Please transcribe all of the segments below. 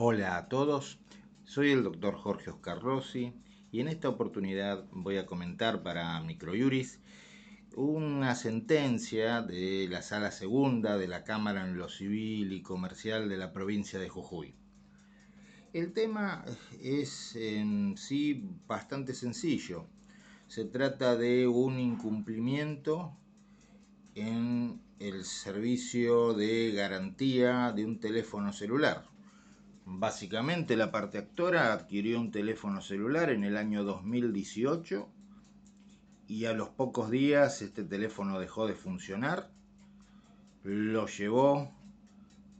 Hola a todos, soy el doctor Jorge Oscar Rossi y en esta oportunidad voy a comentar para Microjuris una sentencia de la Sala Segunda de la Cámara en lo Civil y Comercial de la provincia de Jujuy. El tema es en sí bastante sencillo. Se trata de un incumplimiento en el servicio de garantía de un teléfono celular Básicamente la parte actora adquirió un teléfono celular en el año 2018 y a los pocos días este teléfono dejó de funcionar. Lo llevó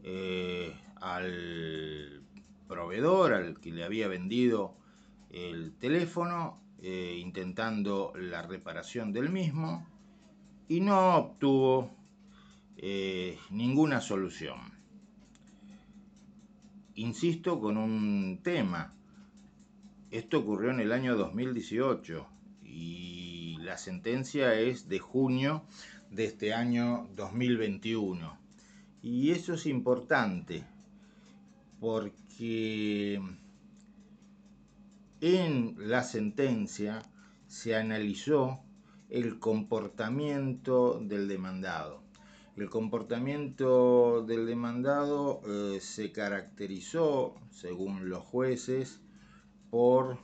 eh, al proveedor al que le había vendido el teléfono eh, intentando la reparación del mismo y no obtuvo eh, ninguna solución insisto con un tema. Esto ocurrió en el año 2018 y la sentencia es de junio de este año 2021. Y eso es importante porque en la sentencia se analizó el comportamiento del demandado. El comportamiento del demandado eh, se caracterizó, según los jueces, por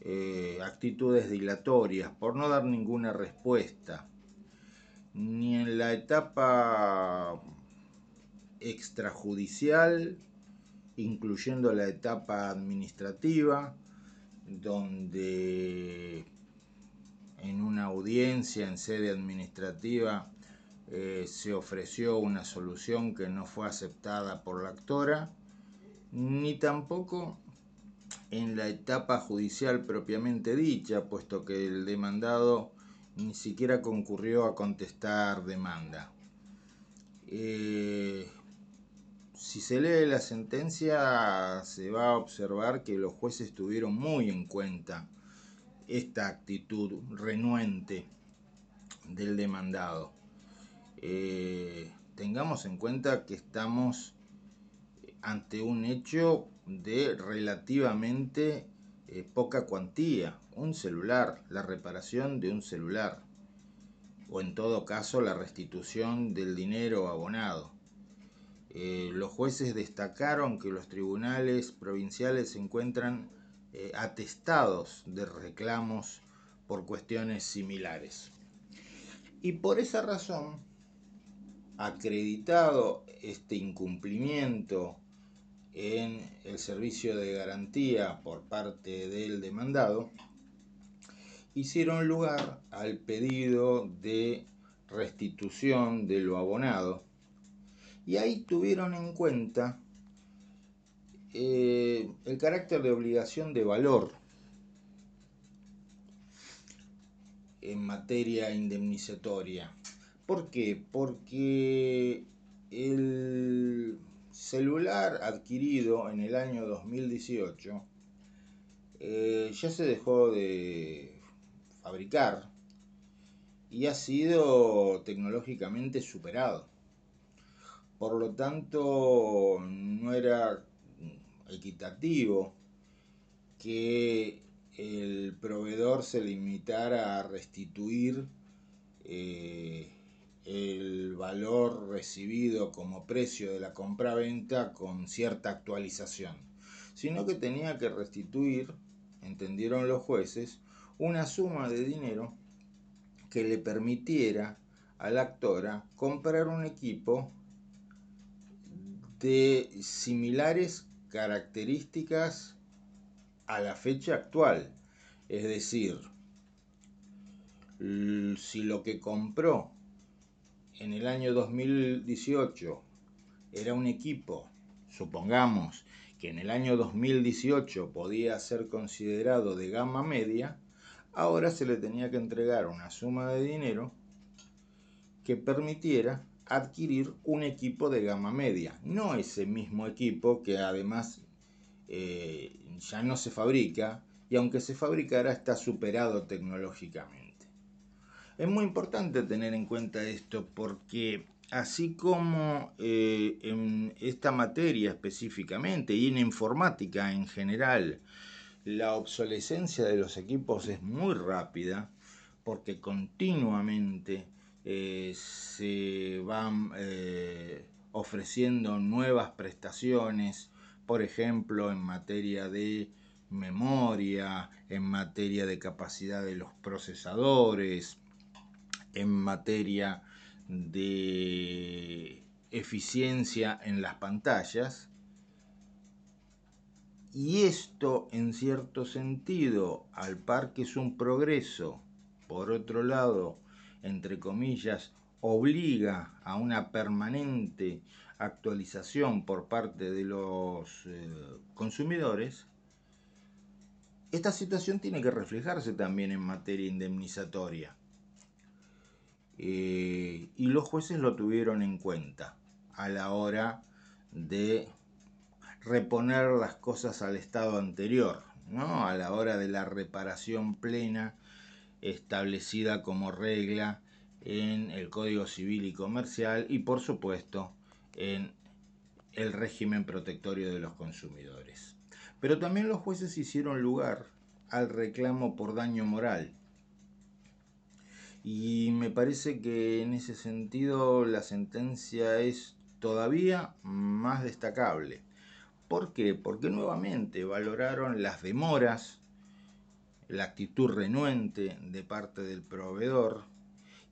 eh, actitudes dilatorias, por no dar ninguna respuesta, ni en la etapa extrajudicial, incluyendo la etapa administrativa, donde en una audiencia en sede administrativa eh, se ofreció una solución que no fue aceptada por la actora, ni tampoco en la etapa judicial propiamente dicha, puesto que el demandado ni siquiera concurrió a contestar demanda. Eh, si se lee la sentencia, se va a observar que los jueces tuvieron muy en cuenta esta actitud renuente del demandado. Eh, tengamos en cuenta que estamos ante un hecho de relativamente eh, poca cuantía, un celular, la reparación de un celular, o en todo caso la restitución del dinero abonado. Eh, los jueces destacaron que los tribunales provinciales se encuentran atestados de reclamos por cuestiones similares. Y por esa razón, acreditado este incumplimiento en el servicio de garantía por parte del demandado, hicieron lugar al pedido de restitución de lo abonado. Y ahí tuvieron en cuenta eh, el carácter de obligación de valor en materia indemnizatoria ¿Por qué? Porque el celular adquirido en el año 2018 eh, ya se dejó de fabricar y ha sido tecnológicamente superado. Por lo tanto, no era equitativo que el proveedor se limitara a restituir eh, el valor recibido como precio de la compra-venta con cierta actualización, sino que tenía que restituir, entendieron los jueces, una suma de dinero que le permitiera a la actora comprar un equipo de similares características a la fecha actual. Es decir, si lo que compró en el año 2018 era un equipo, supongamos que en el año 2018 podía ser considerado de gama media, ahora se le tenía que entregar una suma de dinero que permitiera adquirir un equipo de gama media, no ese mismo equipo que además eh, ya no se fabrica y aunque se fabricara está superado tecnológicamente. Es muy importante tener en cuenta esto porque así como eh, en esta materia específicamente y en informática en general, la obsolescencia de los equipos es muy rápida porque continuamente eh, se van eh, ofreciendo nuevas prestaciones, por ejemplo, en materia de memoria, en materia de capacidad de los procesadores, en materia de eficiencia en las pantallas. Y esto, en cierto sentido, al par que es un progreso, por otro lado, entre comillas, obliga a una permanente actualización por parte de los eh, consumidores, esta situación tiene que reflejarse también en materia indemnizatoria. Eh, y los jueces lo tuvieron en cuenta a la hora de reponer las cosas al estado anterior, ¿no? a la hora de la reparación plena establecida como regla en el Código Civil y Comercial y por supuesto en el régimen protectorio de los consumidores. Pero también los jueces hicieron lugar al reclamo por daño moral. Y me parece que en ese sentido la sentencia es todavía más destacable. ¿Por qué? Porque nuevamente valoraron las demoras, la actitud renuente de parte del proveedor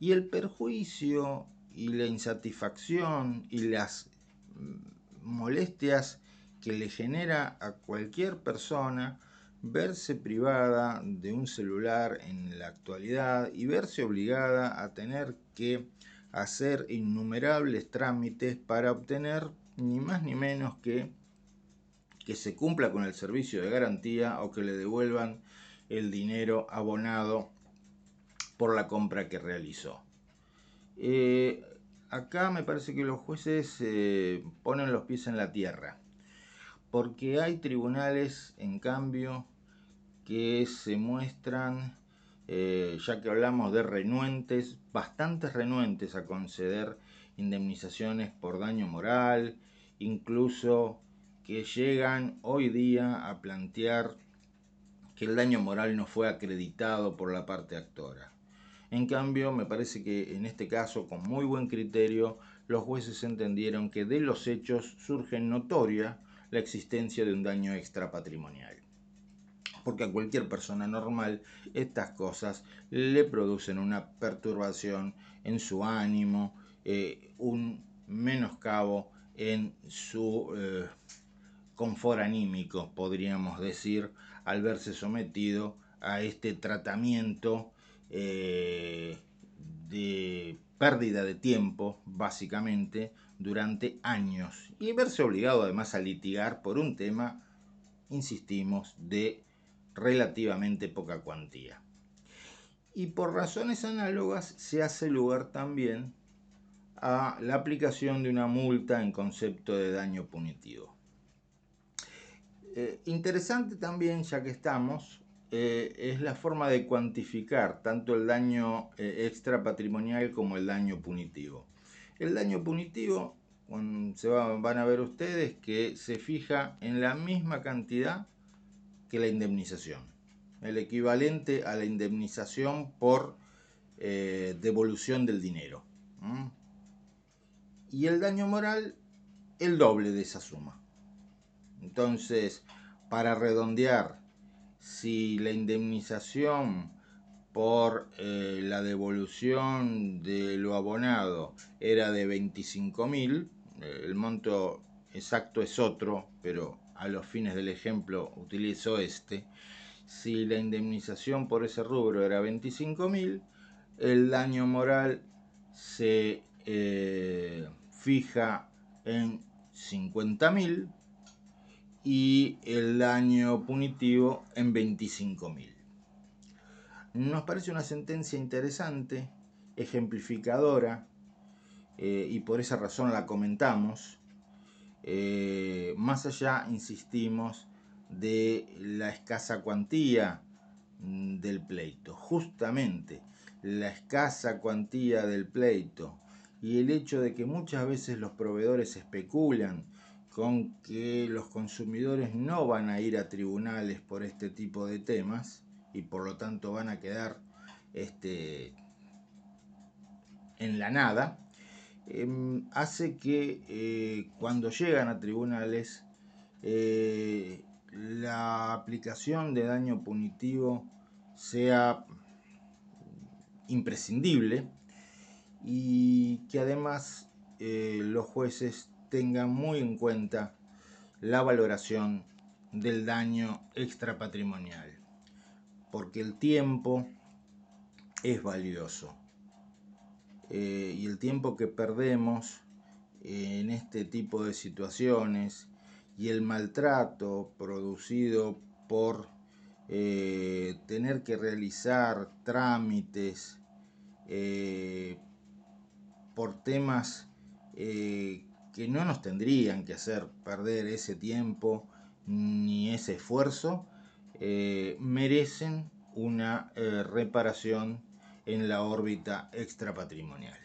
y el perjuicio y la insatisfacción y las mm, molestias que le genera a cualquier persona verse privada de un celular en la actualidad y verse obligada a tener que hacer innumerables trámites para obtener ni más ni menos que que se cumpla con el servicio de garantía o que le devuelvan el dinero abonado por la compra que realizó. Eh, acá me parece que los jueces eh, ponen los pies en la tierra, porque hay tribunales, en cambio, que se muestran, eh, ya que hablamos de renuentes, bastantes renuentes a conceder indemnizaciones por daño moral, incluso que llegan hoy día a plantear que el daño moral no fue acreditado por la parte actora. En cambio, me parece que en este caso, con muy buen criterio, los jueces entendieron que de los hechos surge notoria la existencia de un daño extrapatrimonial. Porque a cualquier persona normal estas cosas le producen una perturbación en su ánimo, eh, un menoscabo en su eh, confort anímico, podríamos decir, al verse sometido a este tratamiento eh, de pérdida de tiempo, básicamente, durante años. Y verse obligado además a litigar por un tema, insistimos, de relativamente poca cuantía. Y por razones análogas se hace lugar también a la aplicación de una multa en concepto de daño punitivo. Eh, interesante también, ya que estamos, eh, es la forma de cuantificar tanto el daño eh, extra patrimonial como el daño punitivo. El daño punitivo, se van a ver ustedes que se fija en la misma cantidad que la indemnización, el equivalente a la indemnización por devolución del dinero. Y el daño moral, el doble de esa suma. Entonces, para redondear, si la indemnización por eh, la devolución de lo abonado era de 25.000, eh, el monto exacto es otro, pero a los fines del ejemplo utilizo este. Si la indemnización por ese rubro era 25.000, el daño moral se eh, fija en 50.000 y el daño punitivo en 25.000. Nos parece una sentencia interesante, ejemplificadora, eh, y por esa razón la comentamos. Eh, más allá, insistimos, de la escasa cuantía del pleito. Justamente la escasa cuantía del pleito y el hecho de que muchas veces los proveedores especulan con que los consumidores no van a ir a tribunales por este tipo de temas y por lo tanto van a quedar este, en la nada, em, hace que eh, cuando llegan a tribunales eh, la aplicación de daño punitivo sea imprescindible y que además eh, los jueces tengan muy en cuenta la valoración del daño extrapatrimonial, porque el tiempo es valioso eh, y el tiempo que perdemos en este tipo de situaciones y el maltrato producido por eh, tener que realizar trámites eh, por temas eh, que no nos tendrían que hacer perder ese tiempo ni ese esfuerzo, merecen una reparación en la órbita extrapatrimonial.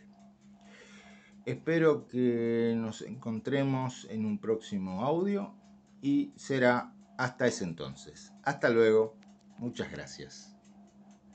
Espero que nos encontremos en un próximo audio y será hasta ese entonces. Hasta luego. Muchas gracias.